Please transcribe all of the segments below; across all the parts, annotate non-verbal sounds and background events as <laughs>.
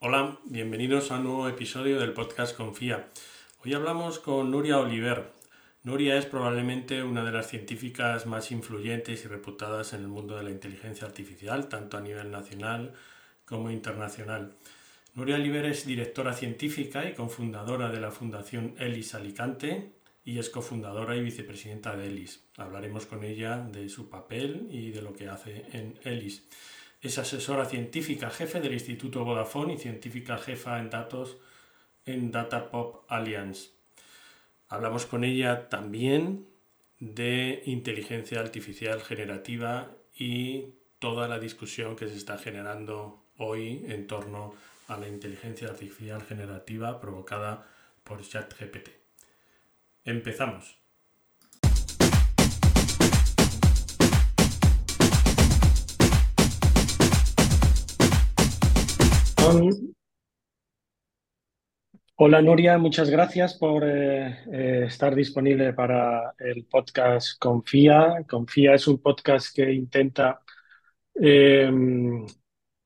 Hola, bienvenidos a un nuevo episodio del podcast Confía. Hoy hablamos con Nuria Oliver. Nuria es probablemente una de las científicas más influyentes y reputadas en el mundo de la inteligencia artificial, tanto a nivel nacional como internacional. Nuria Oliver es directora científica y cofundadora de la Fundación ELIS Alicante y es cofundadora y vicepresidenta de ELIS. Hablaremos con ella de su papel y de lo que hace en ELIS. Es asesora científica jefe del Instituto Vodafone y científica jefa en datos en Data Pop Alliance. Hablamos con ella también de inteligencia artificial generativa y toda la discusión que se está generando hoy en torno a la inteligencia artificial generativa provocada por ChatGPT. Empezamos. Hola Nuria, muchas gracias por eh, eh, estar disponible para el podcast Confía. Confía es un podcast que intenta em,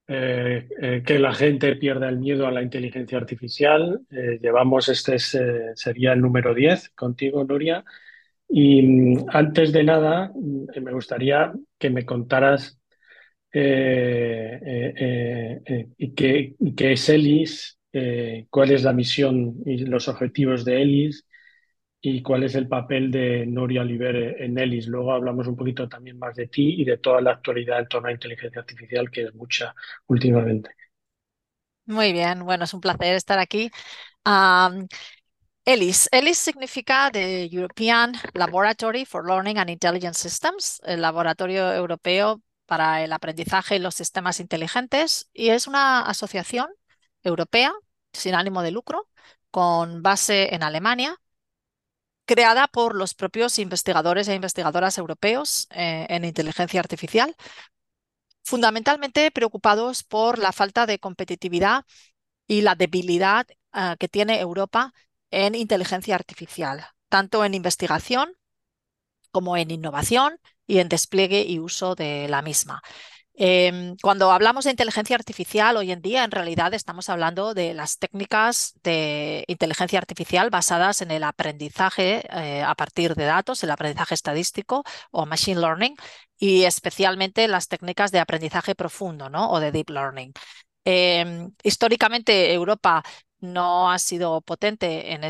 eh, que la gente pierda el miedo a la inteligencia artificial. llevamos, este sería el número 10 contigo, Nuria. Y mm, antes de nada, mm, me gustaría que me contaras y, qué, es ELIS, cuál es la misión y los objetivos de ELIS y cuál es el papel de Noria Oliver en ELIS. Luego hablamos un poquito también más de ti y de toda la actualidad en torno a inteligencia artificial, que es mucha últimamente. Muy bien, bueno, es un placer estar aquí. ELIS. ELIS significa the European Laboratory for Learning and Intelligence Systems, el laboratorio europeo para el aprendizaje y los sistemas inteligentes y es una asociación europea sin ánimo de lucro con base en Alemania creada por los propios investigadores e investigadoras europeos eh, en inteligencia artificial, fundamentalmente preocupados por la falta de competitividad y la debilidad eh, que tiene Europa en inteligencia artificial, tanto en investigación como en innovación y en despliegue y uso de la misma. Em, cuando hablamos de inteligencia artificial hoy en día, en realidad estamos hablando de las técnicas de inteligencia artificial basadas en el aprendizaje eh, a partir de datos, el aprendizaje estadístico o machine learning, y especialmente las técnicas de aprendizaje profundo ¿no? o de deep learning. Em, históricamente, Europa no ha sido potente en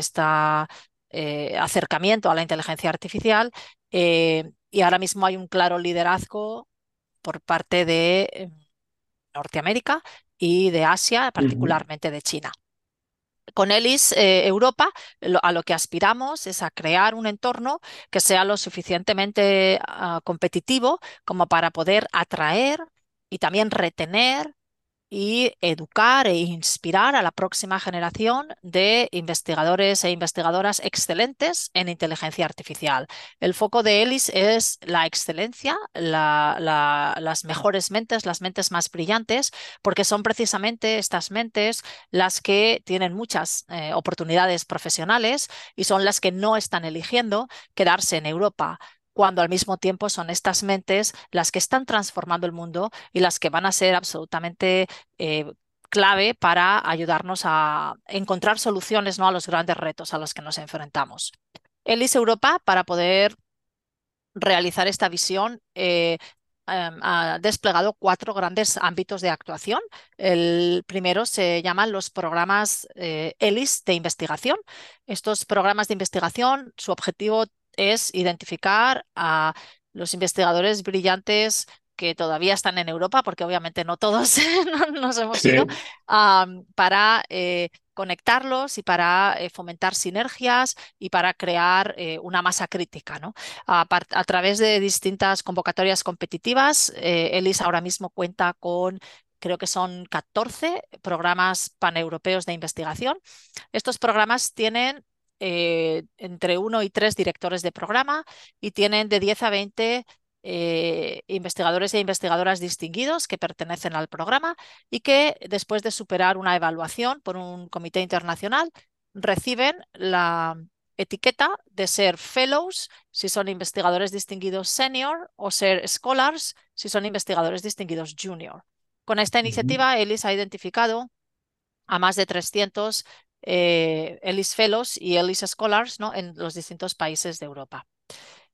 este acercamiento a la inteligencia artificial eh, y ahora mismo hay un claro liderazgo por parte de eh, Norteamérica y de Asia, particularmente de China. Con ELIS eh, Europa a lo que aspiramos es a crear un entorno que sea lo suficientemente ah, competitivo como para poder atraer y también retener y educar e inspirar a la próxima generación de investigadores e investigadoras excelentes en inteligencia artificial. El foco de ELIS es la excelencia, las mejores mentes, las mentes más brillantes, porque son precisamente estas mentes las que tienen muchas eh, oportunidades profesionales y son las que no están eligiendo quedarse en Europa cuando al mismo tiempo son estas mentes las que están transformando el mundo y las que van a ser absolutamente eh, clave para ayudarnos a encontrar soluciones ¿no? a los grandes retos a los que nos enfrentamos. ELIS Europa, para poder realizar esta visión, eh, em, ha desplegado cuatro grandes ámbitos de actuación. El primero se llaman los programas eh, ELIS de investigación. Estos programas de investigación, su objetivo es identificar a los investigadores brillantes que todavía están en Europa, porque obviamente no todos <laughs> nos hemos ido, para eh, conectarlos y para eh, fomentar sinergias y para crear eh, una masa crítica. ¿no? A, a, través de distintas convocatorias competitivas, ELIS ahora mismo cuenta con creo que son 14 programas paneuropeos de investigación. Estos programas tienen eh, entre uno y tres directores de programa y tienen de 10 a 20 eh, investigadores e investigadoras distinguidos que pertenecen al programa y que después de superar una evaluación por un comité internacional reciben la etiqueta de ser fellows si son investigadores distinguidos senior o ser scholars si son investigadores distinguidos junior. Con esta iniciativa, ELIS ha identificado a más de 300 eh, Ellis Fellows y Ellis Scholars ¿no? en los distintos países de Europa.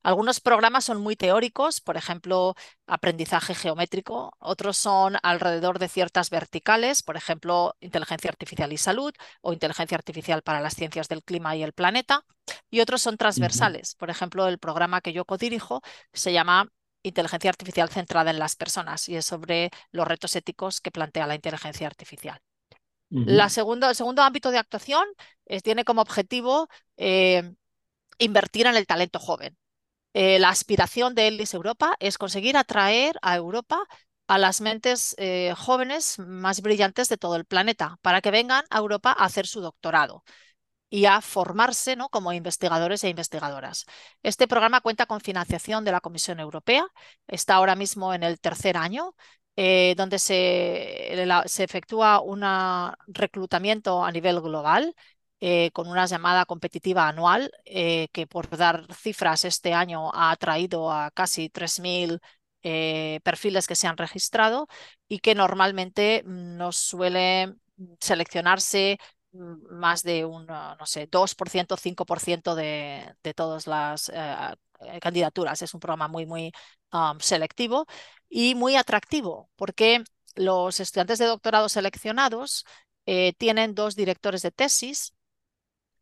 Algunos programas son muy teóricos, por ejemplo, aprendizaje geométrico, otros son alrededor de ciertas verticales, por ejemplo, inteligencia artificial y salud o inteligencia artificial para las ciencias del clima y el planeta, y otros son transversales. Por ejemplo, el programa que yo codirijo se llama Inteligencia Artificial centrada en las personas y es sobre los retos éticos que plantea la inteligencia artificial. La segundo, el segundo ámbito de actuación tiene como objetivo eh, invertir en el talento joven. Eh, la aspiración de ELIS Europa es conseguir atraer a Europa a las mentes eh, jóvenes más brillantes de todo el planeta para que vengan a Europa a hacer su doctorado y a formarse ¿no? como investigadores e investigadoras. Este programa cuenta con financiación de la Comisión Europea, está ahora mismo en el tercer año, eh, donde se, efectúa un reclutamiento a nivel global eh, con una llamada competitiva anual eh, que por dar cifras este año ha atraído a casi 3.000 eh, perfiles que se han registrado y que normalmente mm, nos suele seleccionarse mm, más de un, no sé, 2%, 5% de, de todas las candidaturas. Es un programa muy, muy um, selectivo y muy atractivo porque los estudiantes de doctorado seleccionados tienen dos directores de tesis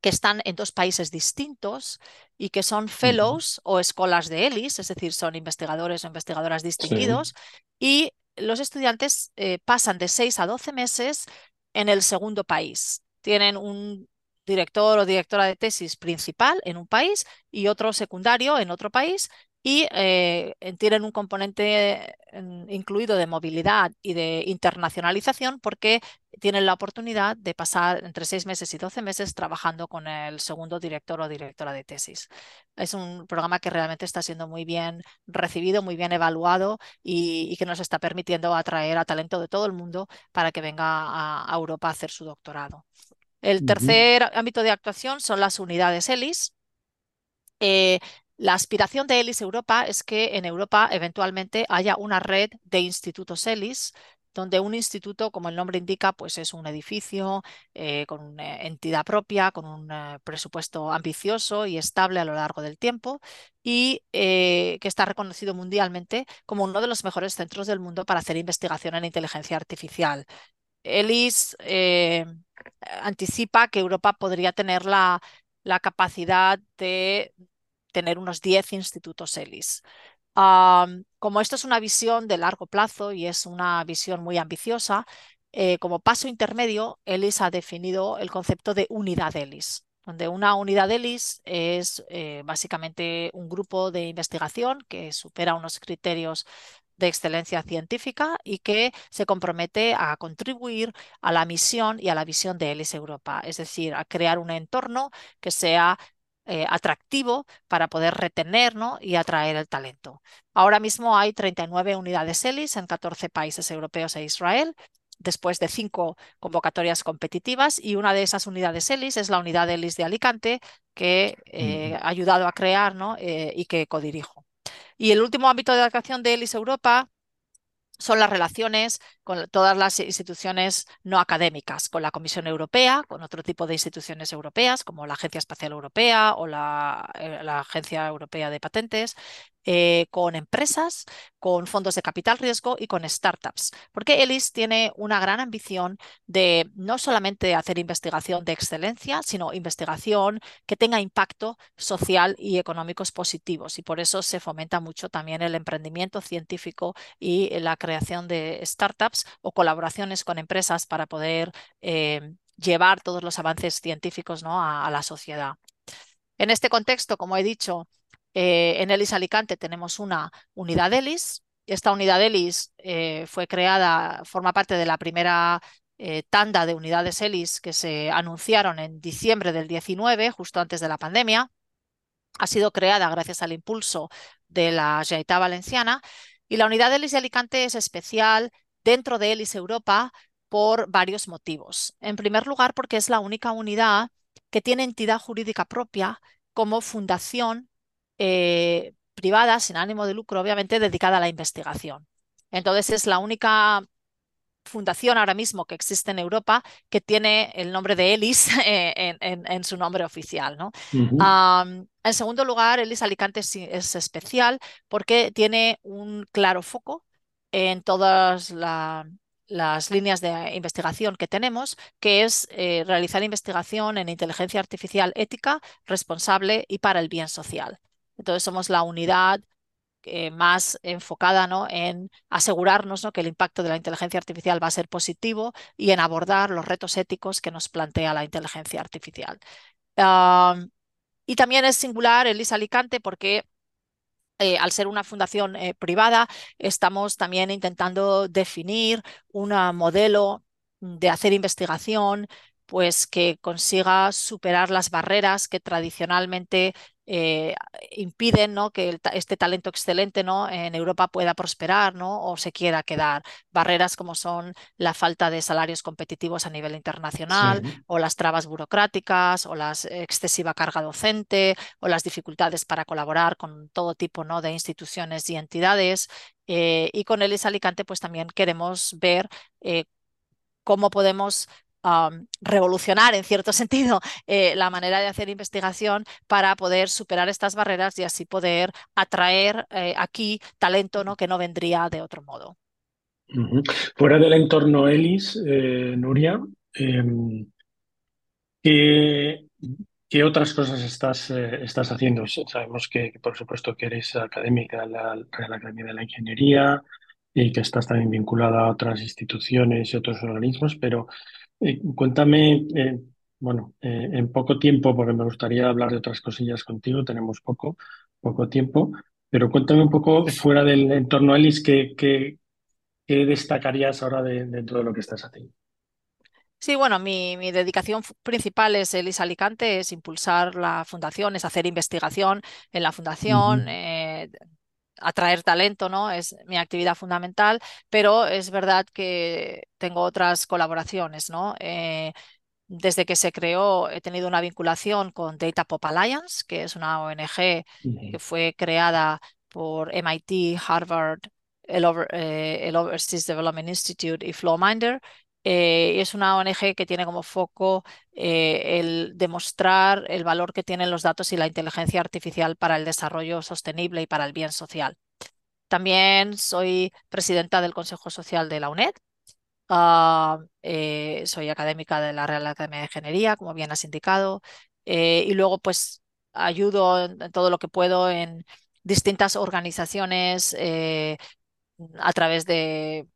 que están en dos países distintos y que son fellows o escolas de ELIS, es decir, son investigadores o investigadoras distinguidos, y los estudiantes eh, pasan de 6 a 12 meses en el segundo país. Tienen un director o directora de tesis principal en un país y otro secundario en otro país y eh, tienen un componente incluido de movilidad y de internacionalización porque tienen la oportunidad de pasar entre seis meses y doce meses trabajando con el segundo director o directora de tesis. Es un programa que realmente está siendo muy bien recibido, muy bien evaluado y, que nos está permitiendo atraer a talento de todo el mundo para que venga a, Europa a hacer su doctorado. El tercer ámbito de actuación son las unidades ELIS. Eh, la aspiración de ELIS Europa es que en Europa eventualmente haya una red de institutos ELIS donde un instituto, como el nombre indica, pues es un edificio eh, con una entidad propia, con un eh, presupuesto ambicioso y estable a lo largo del tiempo y eh, que está reconocido mundialmente como uno de los mejores centros del mundo para hacer investigación en inteligencia artificial. ELIS anticipa que Europa podría tener la, la capacidad de tener unos 10 institutos ELIS. como esto es una visión de largo plazo y es una visión muy ambiciosa, eh, como paso intermedio, ELIS ha definido el concepto de unidad ELIS, donde una unidad ELIS es eh, básicamente un grupo de investigación que supera unos criterios de excelencia científica y que se compromete a contribuir a la misión y a la visión de ELIS Europa, es decir, a crear un entorno que sea eh, atractivo para poder retener y atraer el talento. Ahora mismo hay 39 unidades ELIS en 14 países europeos e Israel después de cinco convocatorias competitivas y una de esas unidades ELIS es la unidad ELIS de Alicante que eh, ha ayudado a crear eh, y que codirijo. Y el último ámbito de actuación de ELIS Europa son las relaciones con todas las instituciones no académicas, con la Comisión Europea, con otro tipo de instituciones europeas, como la Agencia Espacial Europea o la, eh, Agencia Europea de Patentes, eh, con empresas, con fondos de capital riesgo y con startups, porque ELIS tiene una gran ambición de no solamente hacer investigación de excelencia, sino investigación que tenga impacto social y económicos positivos. Y por eso se fomenta mucho también el emprendimiento científico y la creación de startups o colaboraciones con empresas para poder eh, llevar todos los avances científicos ¿no? a la sociedad. En este contexto, como he dicho, eh, en ELIS Alicante tenemos una unidad ELIS. Esta unidad ELIS eh, fue creada, forma parte de la primera tanda de unidades ELIS que se anunciaron en diciembre del 19, justo antes de la pandemia. Ha sido creada gracias al impulso de la Generalitat Valenciana y la unidad ELIS de Alicante es especial dentro de ELIS Europa por varios motivos. En primer lugar, porque es la única unidad que tiene entidad jurídica propia como fundación eh, privada, sin ánimo de lucro, obviamente dedicada a la investigación. Entonces es la única fundación ahora mismo que existe en Europa que tiene el nombre de ELIS <laughs> en, su nombre oficial. ¿no? en segundo lugar, ELIS Alicante es, especial porque tiene un claro foco en todas las líneas de investigación que tenemos, que es eh, realizar investigación en inteligencia artificial ética, responsable y para el bien social. Entonces somos la unidad eh, más enfocada ¿no? en asegurarnos ¿no? que el impacto de la inteligencia artificial va a ser positivo y en abordar los retos éticos que nos plantea la inteligencia artificial. y también es singular el IS Alicante porque eh, al ser una fundación eh, privada, estamos también intentando definir un modelo de hacer investigación pues que consiga superar las barreras que tradicionalmente eh, impiden ¿no? que este talento excelente ¿no? en Europa pueda prosperar ¿no? o se quiera quedar. Barreras como son la falta de salarios competitivos a nivel internacional o las trabas burocráticas o la excesiva carga docente o las dificultades para colaborar con todo tipo ¿no? de instituciones y entidades. Eh, y con el IS Alicante pues también queremos ver eh, cómo podemos revolucionar en cierto <laughs> sentido eh, la manera de hacer investigación para poder superar estas barreras y así poder atraer eh, aquí talento ¿no? que no vendría de otro modo. Fuera del entorno ELIS, eh, Nuria, em, ¿qué, ¿qué, otras cosas estás, estás haciendo? Sabemos que, por supuesto, que eres académica de la Real Academia de la Ingeniería y que estás también vinculada a otras instituciones y otros organismos, pero eh, cuéntame, eh, bueno, eh, en poco tiempo, porque me gustaría hablar de otras cosillas contigo, tenemos poco, poco tiempo, pero cuéntame un poco fuera del entorno Elis, ¿qué, qué, qué destacarías ahora de, dentro de lo que estás haciendo? Sí, bueno, mi, mi, dedicación principal es Elis Alicante, es impulsar la fundación, es hacer investigación en la fundación, atraer talento, ¿no? Es mi actividad fundamental, pero es verdad que tengo otras colaboraciones, ¿no? Eh, desde que se creó he tenido una vinculación con Data Pop Alliance, que es una ONG que fue creada por MIT, Harvard, el, eh, Overseas Development Institute y Flowminder. Eh, es una ONG que tiene como foco el demostrar el valor que tienen los datos y la inteligencia artificial para el desarrollo sostenible y para el bien social. También soy presidenta del Consejo Social de la UNED. Ah, eh, soy académica de la Real Academia de Ingeniería, como bien has indicado. Eh, y luego, pues, ayudo en, todo lo que puedo en distintas organizaciones eh, a través de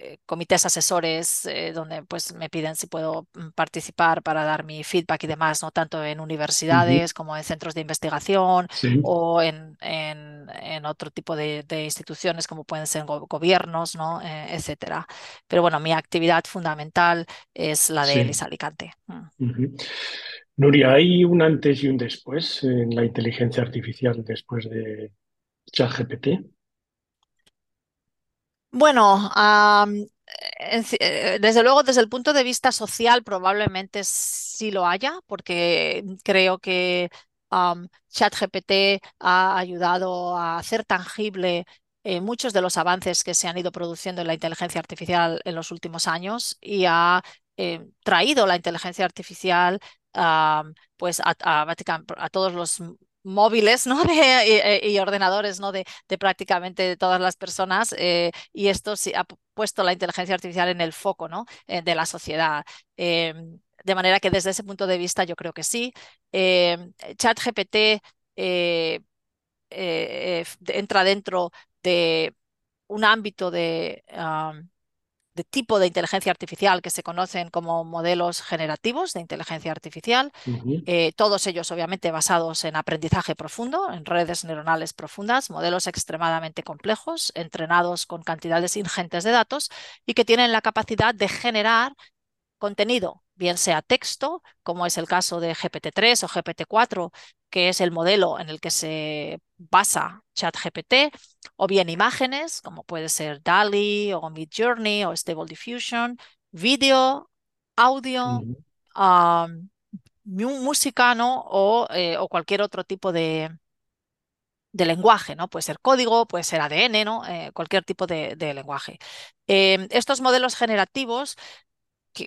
eh, comités asesores eh, donde pues me piden si puedo mm, participar para dar mi feedback y demás, ¿no? Tanto en universidades como en centros de investigación o en, en, otro tipo de, instituciones como pueden ser gobiernos, ¿no? Eh, etcétera. Pero bueno, mi actividad fundamental es la de Elisa Alicante. Mm. Nuria, ¿hay un antes y un después en la inteligencia artificial después de ChatGPT? Bueno, eh, desde luego, desde el punto de vista social, probablemente sí lo haya, porque creo que ChatGPT ha ayudado a hacer tangible eh, muchos de los avances que se han ido produciendo en la inteligencia artificial en los últimos años y ha eh, traído la inteligencia artificial pues a todos los móviles ¿no? <laughs> y, ordenadores ¿no? de, prácticamente todas las personas eh, y esto sí ha puesto la inteligencia artificial en el foco ¿no? Eh, de la sociedad. Em, de manera que desde ese punto de vista yo creo que sí. Em, ChatGPT eh, entra dentro de un ámbito de de tipo de inteligencia artificial que se conocen como modelos generativos de inteligencia artificial, eh, todos ellos obviamente basados en aprendizaje profundo, en redes neuronales profundas, modelos extremadamente complejos, entrenados con cantidades ingentes de datos y que tienen la capacidad de generar contenido, bien sea texto, como es el caso de GPT-3 o GPT-4, que es el modelo en el que se basa ChatGPT, o bien imágenes, como puede ser DALI o Midjourney o Stable Diffusion, vídeo, audio, música, ¿no? O, eh, o, cualquier otro tipo de, de lenguaje, ¿no? Puede ser código, puede ser ADN, ¿no? Eh, cualquier tipo de, lenguaje. Em, estos modelos generativos,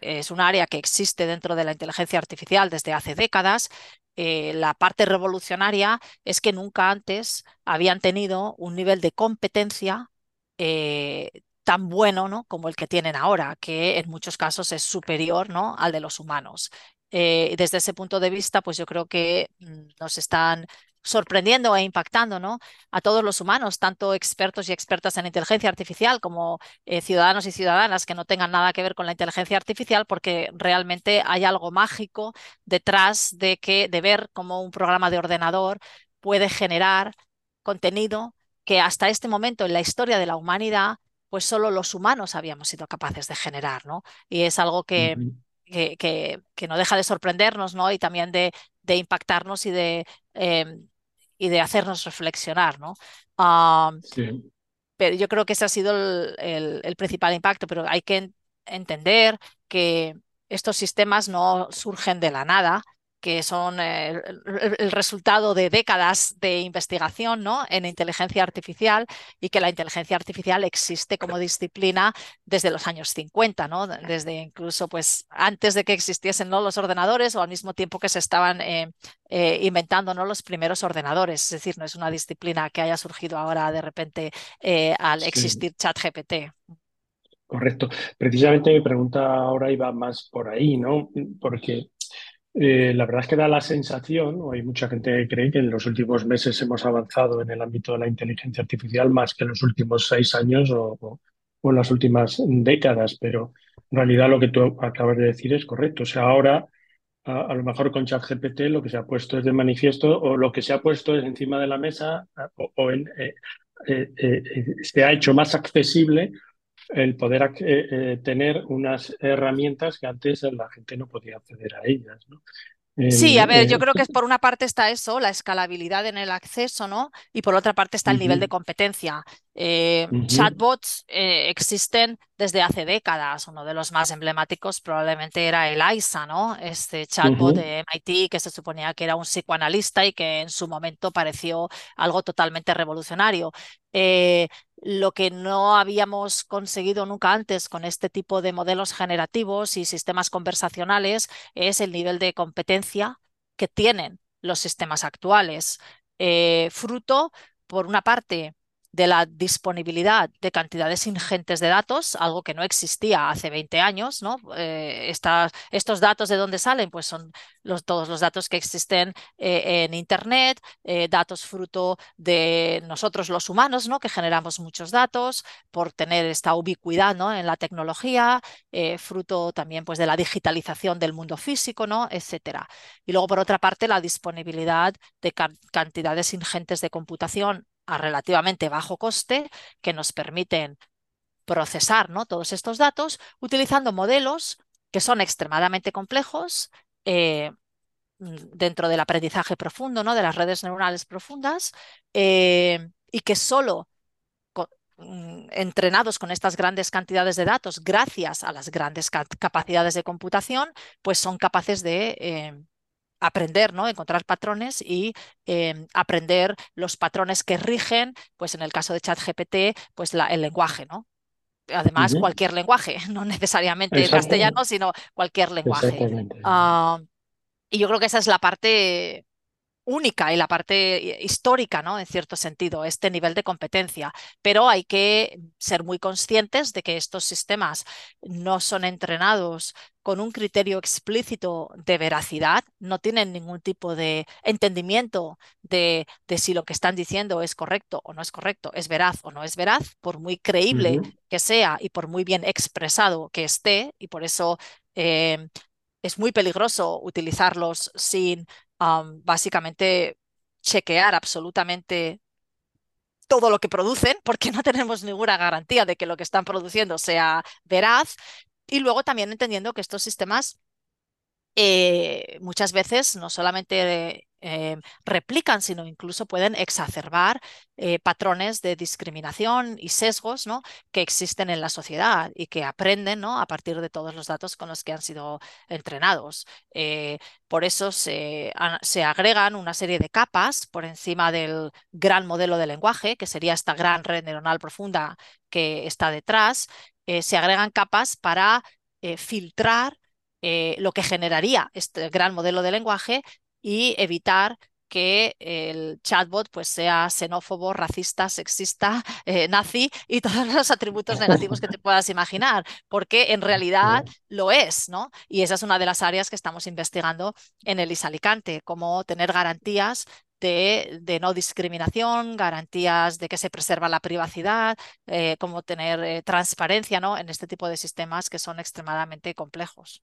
es un área que existe dentro de la inteligencia artificial desde hace décadas, eh, la parte revolucionaria es que nunca antes habían tenido un nivel de competencia eh, tan bueno ¿no? como el que tienen ahora, que en muchos casos es superior ¿no? al de los humanos. desde ese punto de vista, pues yo creo que mm, nos están sorprendiendo e impactando ¿no? a todos los humanos, tanto expertos y expertas en inteligencia artificial como eh, ciudadanos y ciudadanas que no tengan nada que ver con la inteligencia artificial, porque realmente hay algo mágico detrás de, que, de ver cómo un programa de ordenador puede generar contenido que hasta este momento en la historia de la humanidad, pues solo los humanos habíamos sido capaces de generar, ¿no? Y es algo que, que, que, no deja de sorprendernos, ¿no? Y también de, de impactarnos y de em, y de hacernos reflexionar, ¿no? Pero yo creo que ese ha sido el, principal impacto, pero hay que entender que estos sistemas no surgen de la nada, que son eh, el, resultado de décadas de investigación ¿no? en inteligencia artificial y que la inteligencia artificial existe como disciplina desde los años 50, ¿no? desde incluso pues, antes de que existiesen ¿no? los ordenadores o al mismo tiempo que se estaban eh, eh, inventando ¿no? los primeros ordenadores. Es decir, no es una disciplina que haya surgido ahora de repente al existir ChatGPT. Correcto. Precisamente mi pregunta ahora iba más por ahí, ¿no? Porque eh, la verdad es que da la sensación, hay mucha gente que cree que en los últimos meses hemos avanzado en el ámbito de la inteligencia artificial más que en los últimos seis años o, en las últimas décadas, pero en realidad lo que tú acabas de decir es correcto. O sea, ahora a, lo mejor con ChatGPT lo que se ha puesto es de manifiesto o lo que se ha puesto es encima de la mesa o, eh, eh, se ha hecho más accesible el poder eh, eh, tener unas herramientas que antes la gente no podía acceder a ellas. ¿no? Sí, a ver, yo creo que <laughs> por una parte está eso, la escalabilidad en el acceso, ¿no? Y por otra parte está el nivel de competencia. Eh, chatbots eh, existen desde hace décadas. Uno de los más emblemáticos probablemente era el ISA, ¿no? Este chatbot de MIT que se suponía que era un psicoanalista y que en su momento pareció algo totalmente revolucionario. Eh, lo que no habíamos conseguido nunca antes con este tipo de modelos generativos y sistemas conversacionales es el nivel de competencia que tienen los sistemas actuales. fruto, por una parte, de la disponibilidad de cantidades ingentes de datos, algo que no existía hace 20 años. ¿no? Eh, estos datos de dónde salen, pues son todos los datos que existen eh, en Internet, eh, datos fruto de nosotros los humanos, ¿no? que generamos muchos datos por tener esta ubicuidad ¿no? en la tecnología, fruto también pues, de la digitalización del mundo físico, ¿no? etc. Y luego, por otra parte, la disponibilidad de cantidades ingentes de computación a relativamente bajo coste que nos permiten procesar ¿no? todos estos datos utilizando modelos que son extremadamente complejos eh, dentro del aprendizaje profundo, ¿no? de las redes neuronales profundas, eh, y que solo mm, entrenados con estas grandes cantidades de datos, gracias a las grandes capacidades de computación, pues son capaces de eh, aprender, ¿no? Encontrar patrones y em, aprender los patrones que rigen, pues en el caso de ChatGPT, pues la, el lenguaje, ¿no? Además, cualquier lenguaje, <laughs> no necesariamente castellano, sino cualquier lenguaje. Ah, y yo creo que esa es la parte única y la parte histórica, ¿no? En cierto sentido, este nivel de competencia. Pero hay que ser muy conscientes de que estos sistemas no son entrenados con un criterio explícito de veracidad, no tienen ningún tipo de entendimiento de, de, si lo que están diciendo es correcto o no es correcto, es veraz o no es veraz, por muy creíble que sea y por muy bien expresado que esté, y por eso eh, es muy peligroso utilizarlos sin básicamente chequear absolutamente todo lo que producen, porque no tenemos ninguna garantía de que lo que están produciendo sea veraz. Y luego también entendiendo que estos sistemas eh, muchas veces no solamente replican, sino incluso pueden exacerbar patrones de discriminación y sesgos que existen en la sociedad y que aprenden ¿no? a partir de todos los datos con los que han sido entrenados. por eso se, se agregan una serie de capas por encima del gran modelo de lenguaje, que sería esta gran red neuronal profunda que está detrás, eh, se agregan capas para eh, filtrar eh, lo que generaría este gran modelo de lenguaje y evitar que el chatbot pues, sea xenófobo, racista, sexista, <laughs> nazi y todos los atributos negativos que te puedas imaginar, porque en realidad lo es, ¿no? Y esa es una de las áreas que estamos investigando en el ISALICANTE, cómo tener garantías de, no discriminación, garantías de que se preserva la privacidad, eh, como tener eh, transparencia ¿no? en este tipo de sistemas que son extremadamente complejos.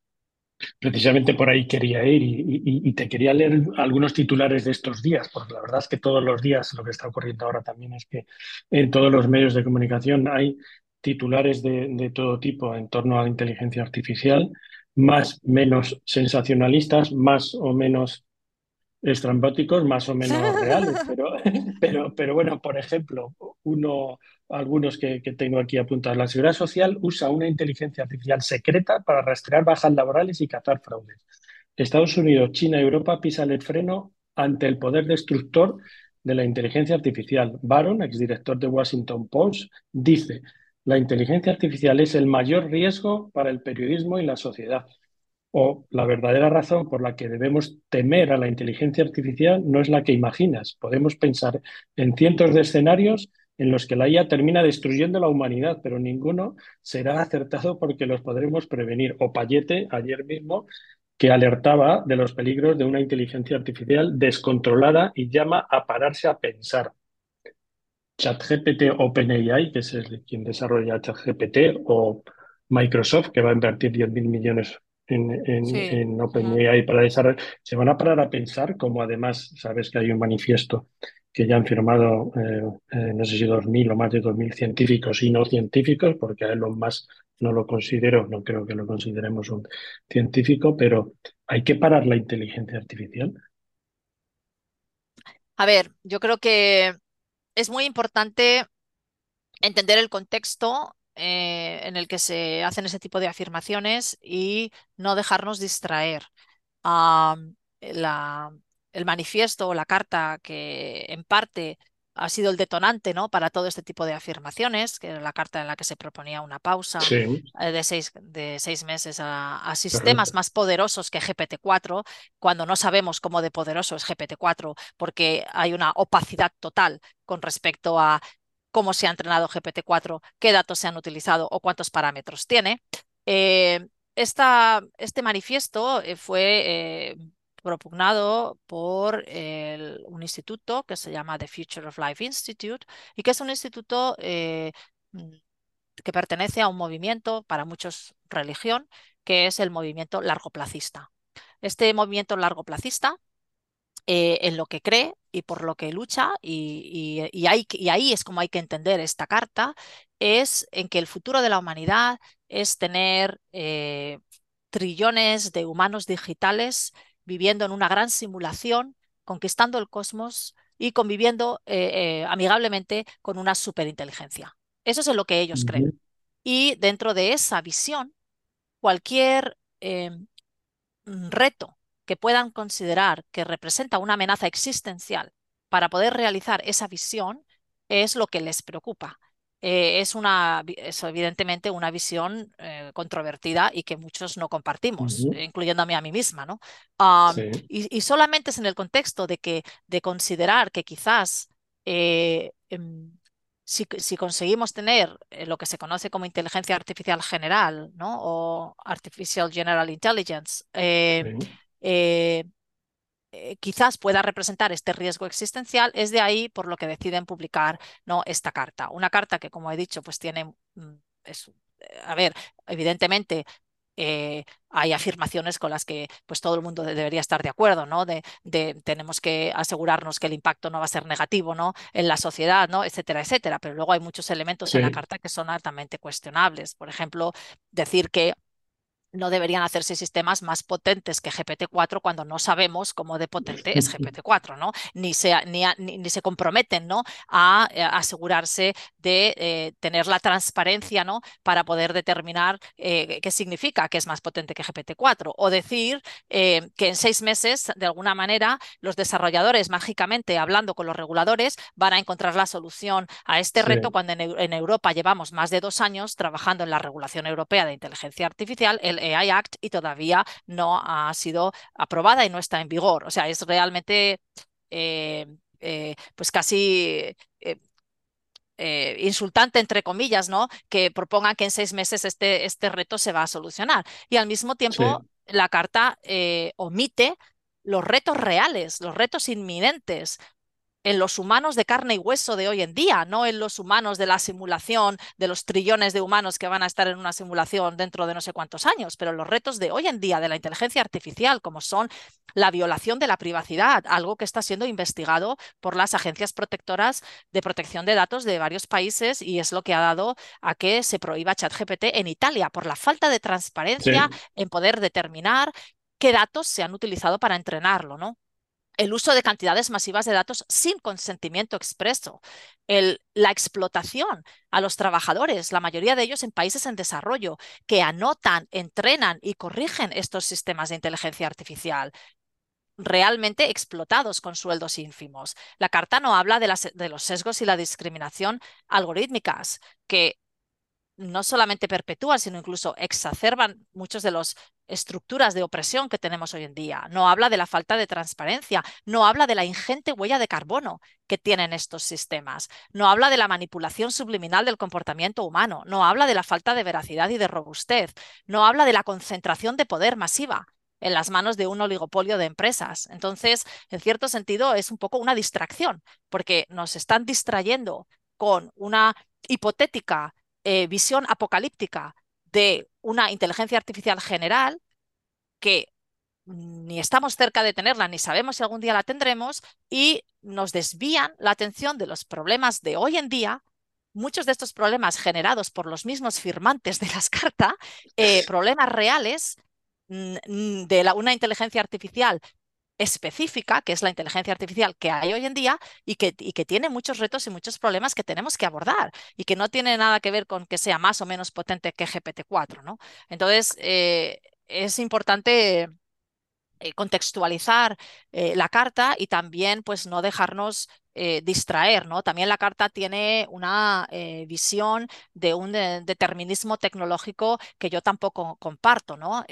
Precisamente por ahí quería ir y, te quería leer algunos titulares de estos días, porque la verdad es que todos los días lo que está ocurriendo ahora también es que en todos los medios de comunicación hay titulares de, de todo tipo en torno a la inteligencia artificial, más menos sensacionalistas, más o menos estrambóticos más o menos <laughs> reales, pero, pero, pero bueno, por ejemplo, uno, algunos que, que, tengo aquí apuntados. La Seguridad Social usa una inteligencia artificial secreta para rastrear bajas laborales y cazar fraudes. Estados Unidos, China y Europa pisan el freno ante el poder destructor de la inteligencia artificial. Baron, exdirector de Washington Post, dice, la inteligencia artificial es el mayor riesgo para el periodismo y la sociedad o la verdadera razón por la que debemos temer a la inteligencia artificial no es la que imaginas. Podemos pensar en cientos de escenarios en los que la IA termina destruyendo la humanidad, pero ninguno será acertado porque los podremos prevenir. O Payete, ayer mismo, que alertaba de los peligros de una inteligencia artificial descontrolada y llama a pararse a pensar. ChatGPT OpenAI, que es el, quien desarrolla ChatGPT, o Microsoft, que va a invertir 10.000 millones en, OpenAI para desarrollar, se van a parar a pensar, como además sabes que hay un manifiesto que ya han firmado, eh, eh, no sé si 2.000 o más de 2.000 científicos y no científicos, porque a Elon Musk no lo considero, no creo que lo consideremos un científico, pero hay que parar la inteligencia artificial. A ver, yo creo que es muy importante entender el contexto eh, en el que se hacen ese tipo de afirmaciones y no dejarnos distraer. el manifiesto o la carta que en parte ha sido el detonante ¿no? para todo este tipo de afirmaciones, que era la carta en la que se proponía una pausa eh, de, seis, de seis meses a, sistemas más poderosos que GPT-4, cuando no sabemos cómo de poderoso es GPT-4, porque hay una opacidad total con respecto a cómo se ha entrenado GPT-4, qué datos se han utilizado o cuántos parámetros tiene. Eh, este manifiesto eh, fue eh, propugnado por un instituto que se llama The Future of Life Institute y que es un instituto que pertenece a un movimiento, para muchos religión, que es el movimiento largoplacista. Este movimiento largoplacista eh, en lo que cree y por lo que lucha, y, y, ahí es como hay que entender esta carta, es en que el futuro de la humanidad es tener eh, trillones de humanos digitales viviendo en una gran simulación, conquistando el cosmos y conviviendo eh, amigablemente con una superinteligencia. Eso es en lo que ellos creen. Y dentro de esa visión, cualquier reto que puedan considerar que representa una amenaza existencial para poder realizar esa visión es lo que les preocupa. Eh, es, una, es evidentemente una visión eh, controvertida y que muchos no compartimos, incluyéndome a mí misma, ¿no? y, solamente es en el contexto de que de considerar que quizás eh, em, si, si, conseguimos tener lo que se conoce como inteligencia artificial general, ¿no? O artificial general intelligence, eh, eh, quizás pueda representar este riesgo existencial, es de ahí por lo que deciden publicar ¿no? esta carta. Una carta que, como he dicho, pues tiene, mm, a ver, evidentemente hay afirmaciones con las que pues todo el mundo debería estar de acuerdo, ¿no? De, tenemos que asegurarnos que el impacto no va a ser negativo, ¿no? En la sociedad, ¿no? Etcétera, etcétera. Pero luego hay muchos elementos en la carta que son altamente cuestionables. Por ejemplo, decir que no deberían hacerse sistemas más potentes que GPT-4 cuando no sabemos cómo de potente es GPT-4, ¿no? Ni se, ni, ni, se comprometen, ¿no? A, eh, asegurarse de eh, tener la transparencia, ¿no? Para poder determinar eh, qué significa que es más potente que GPT-4 o decir que en seis meses, de alguna manera, los desarrolladores mágicamente hablando con los reguladores van a encontrar la solución a este reto cuando en, Europa llevamos más de dos años trabajando en la regulación europea de inteligencia artificial. El AI Act y todavía no ha sido aprobada y no está en vigor. O sea, es realmente eh, eh, pues casi eh, insultante, entre comillas, ¿no? Que propongan que en seis meses este, este reto se va a solucionar. Y al mismo tiempo, la carta omite los retos reales, los retos inminentes, en los humanos de carne y hueso de hoy en día, no en los humanos de la simulación, de los trillones de humanos que van a estar en una simulación dentro de no sé cuántos años, pero los retos de hoy en día de la inteligencia artificial, como son la violación de la privacidad, algo que está siendo investigado por las agencias protectoras de protección de datos de varios países y es lo que ha dado a que se prohíba ChatGPT en Italia por la falta de transparencia en poder determinar qué datos se han utilizado para entrenarlo, ¿no? El uso de cantidades masivas de datos sin consentimiento expreso, la explotación a los trabajadores, la mayoría de ellos en países en desarrollo, que anotan, entrenan y corrigen estos sistemas de inteligencia artificial realmente explotados con sueldos ínfimos. La carta no habla de, de los sesgos y la discriminación algorítmicas, que no solamente perpetúan, sino incluso exacerban muchas de las estructuras de opresión que tenemos hoy en día. No habla de la falta de transparencia, no habla de la ingente huella de carbono que tienen estos sistemas, no habla de la manipulación subliminal del comportamiento humano, no habla de la falta de veracidad y de robustez, no habla de la concentración de poder masiva en las manos de un oligopolio de empresas. Entonces, en cierto sentido, es un poco una distracción, porque nos están distrayendo con una hipotética eh, visión apocalíptica de una inteligencia artificial general que ni estamos cerca de tenerla, ni sabemos si algún día la tendremos, y nos desvían la atención de los problemas de hoy en día, muchos de estos problemas generados por los mismos firmantes de las cartas, eh, <laughs> problemas reales mm, de una inteligencia artificial específica, que es la inteligencia artificial que hay hoy en día y que, y que, tiene muchos retos y muchos problemas que tenemos que abordar y que no tiene nada que ver con que sea más o menos potente que GPT-4, ¿no? Entonces, eh, es importante contextualizar eh, la carta y también pues no dejarnos eh, distraer, ¿no? También la carta tiene una visión de un determinismo tecnológico que yo tampoco comparto, ¿no?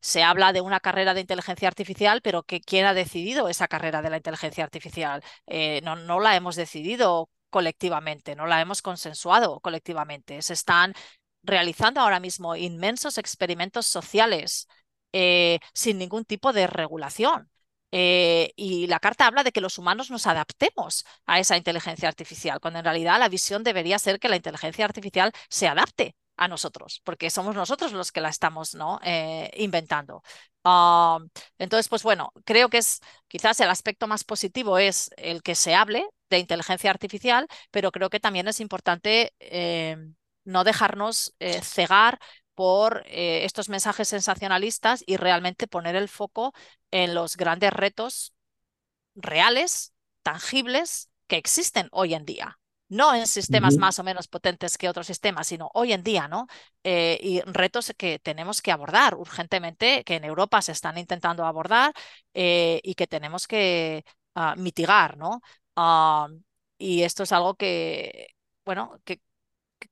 se habla de una carrera de inteligencia artificial, pero que ¿quién ha decidido esa carrera de la inteligencia artificial? no, no la hemos decidido colectivamente, no la hemos consensuado colectivamente. Se están realizando ahora mismo inmensos experimentos sociales eh, sin ningún tipo de regulación. Eh, y la carta habla de que los humanos nos adaptemos a esa inteligencia artificial, cuando en realidad la visión debería ser que la inteligencia artificial se adapte a nosotros, porque somos nosotros los que la estamos ¿no? Eh, inventando. Ah, entonces, pues bueno, creo que es quizás el aspecto más positivo es el que se hable de inteligencia artificial, pero creo que también es importante no dejarnos cegar por eh, estos mensajes sensacionalistas y realmente poner el foco en los grandes retos reales, tangibles, que existen hoy en día. No en sistemas más o menos potentes que otros sistemas, sino hoy en día, ¿no? Eh, y retos que tenemos que abordar urgentemente, que en Europa se están intentando abordar eh, y que tenemos que ah, mitigar, ¿no? Ah, y esto es algo que, bueno, que,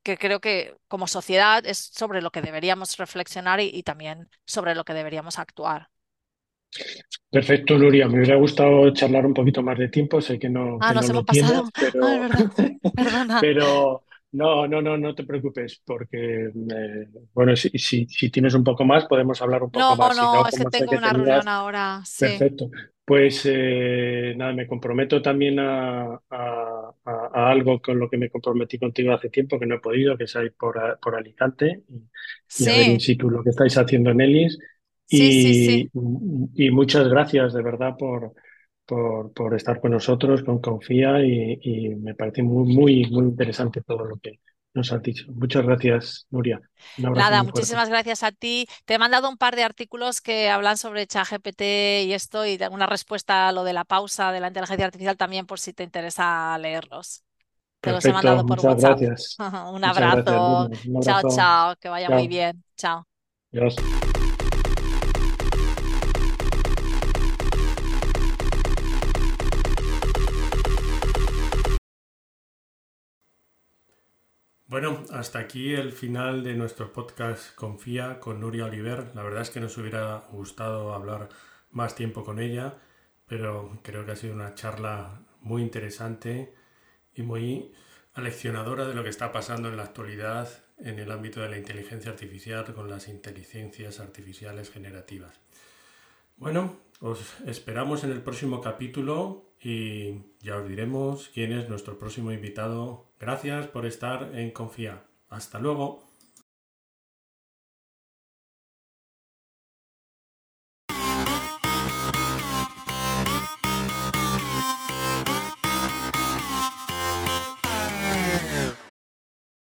que creo que como sociedad es sobre lo que deberíamos reflexionar y, también sobre lo que deberíamos actuar. Perfecto, Nuria. Me hubiera gustado charlar un poquito más de tiempo. Sé que no, ah, nos hemos pasado. <laughs> pero... <laughs> no, no, no, no te preocupes, porque eh, bueno, si, si, si, tienes un poco más, podemos hablar un poco más. No, no, es que tengo una reunión ahora. Perfecto. Pues eh, nada, me comprometo también a, algo con lo que me comprometí contigo hace tiempo, que no he podido, que es ir por, por Alicante y, a ver in situ lo que estáis haciendo en Elis. Y, y, muchas gracias de verdad por, por, por estar con nosotros, con Confía, y, me parece muy, muy, muy interesante todo lo que, nos has dicho. Muchas gracias, Nuria. Abrazo Nada, muchísimas gracias a ti. Te he mandado un par de artículos que hablan sobre ChatGPT y esto y una respuesta a lo de la pausa de la inteligencia artificial también por si te interesa leerlos. Te los he mandado por muchas WhatsApp. gracias. <laughs> Un Muchas gracias, abrazo. Un Chao, abrazo. chao. Que vaya muy Chao. bien. Chao. Adiós. Bueno, hasta aquí el final de nuestro podcast Confía con Nuria Oliver. La verdad es que nos hubiera gustado hablar más tiempo con ella, pero creo que ha sido una charla muy interesante y muy aleccionadora de lo que está pasando en la actualidad en el ámbito de la inteligencia artificial con las inteligencias artificiales generativas. Bueno, os esperamos en el próximo capítulo y ya os diremos quién es nuestro próximo invitado. Gracias por estar en Confía. Hasta luego.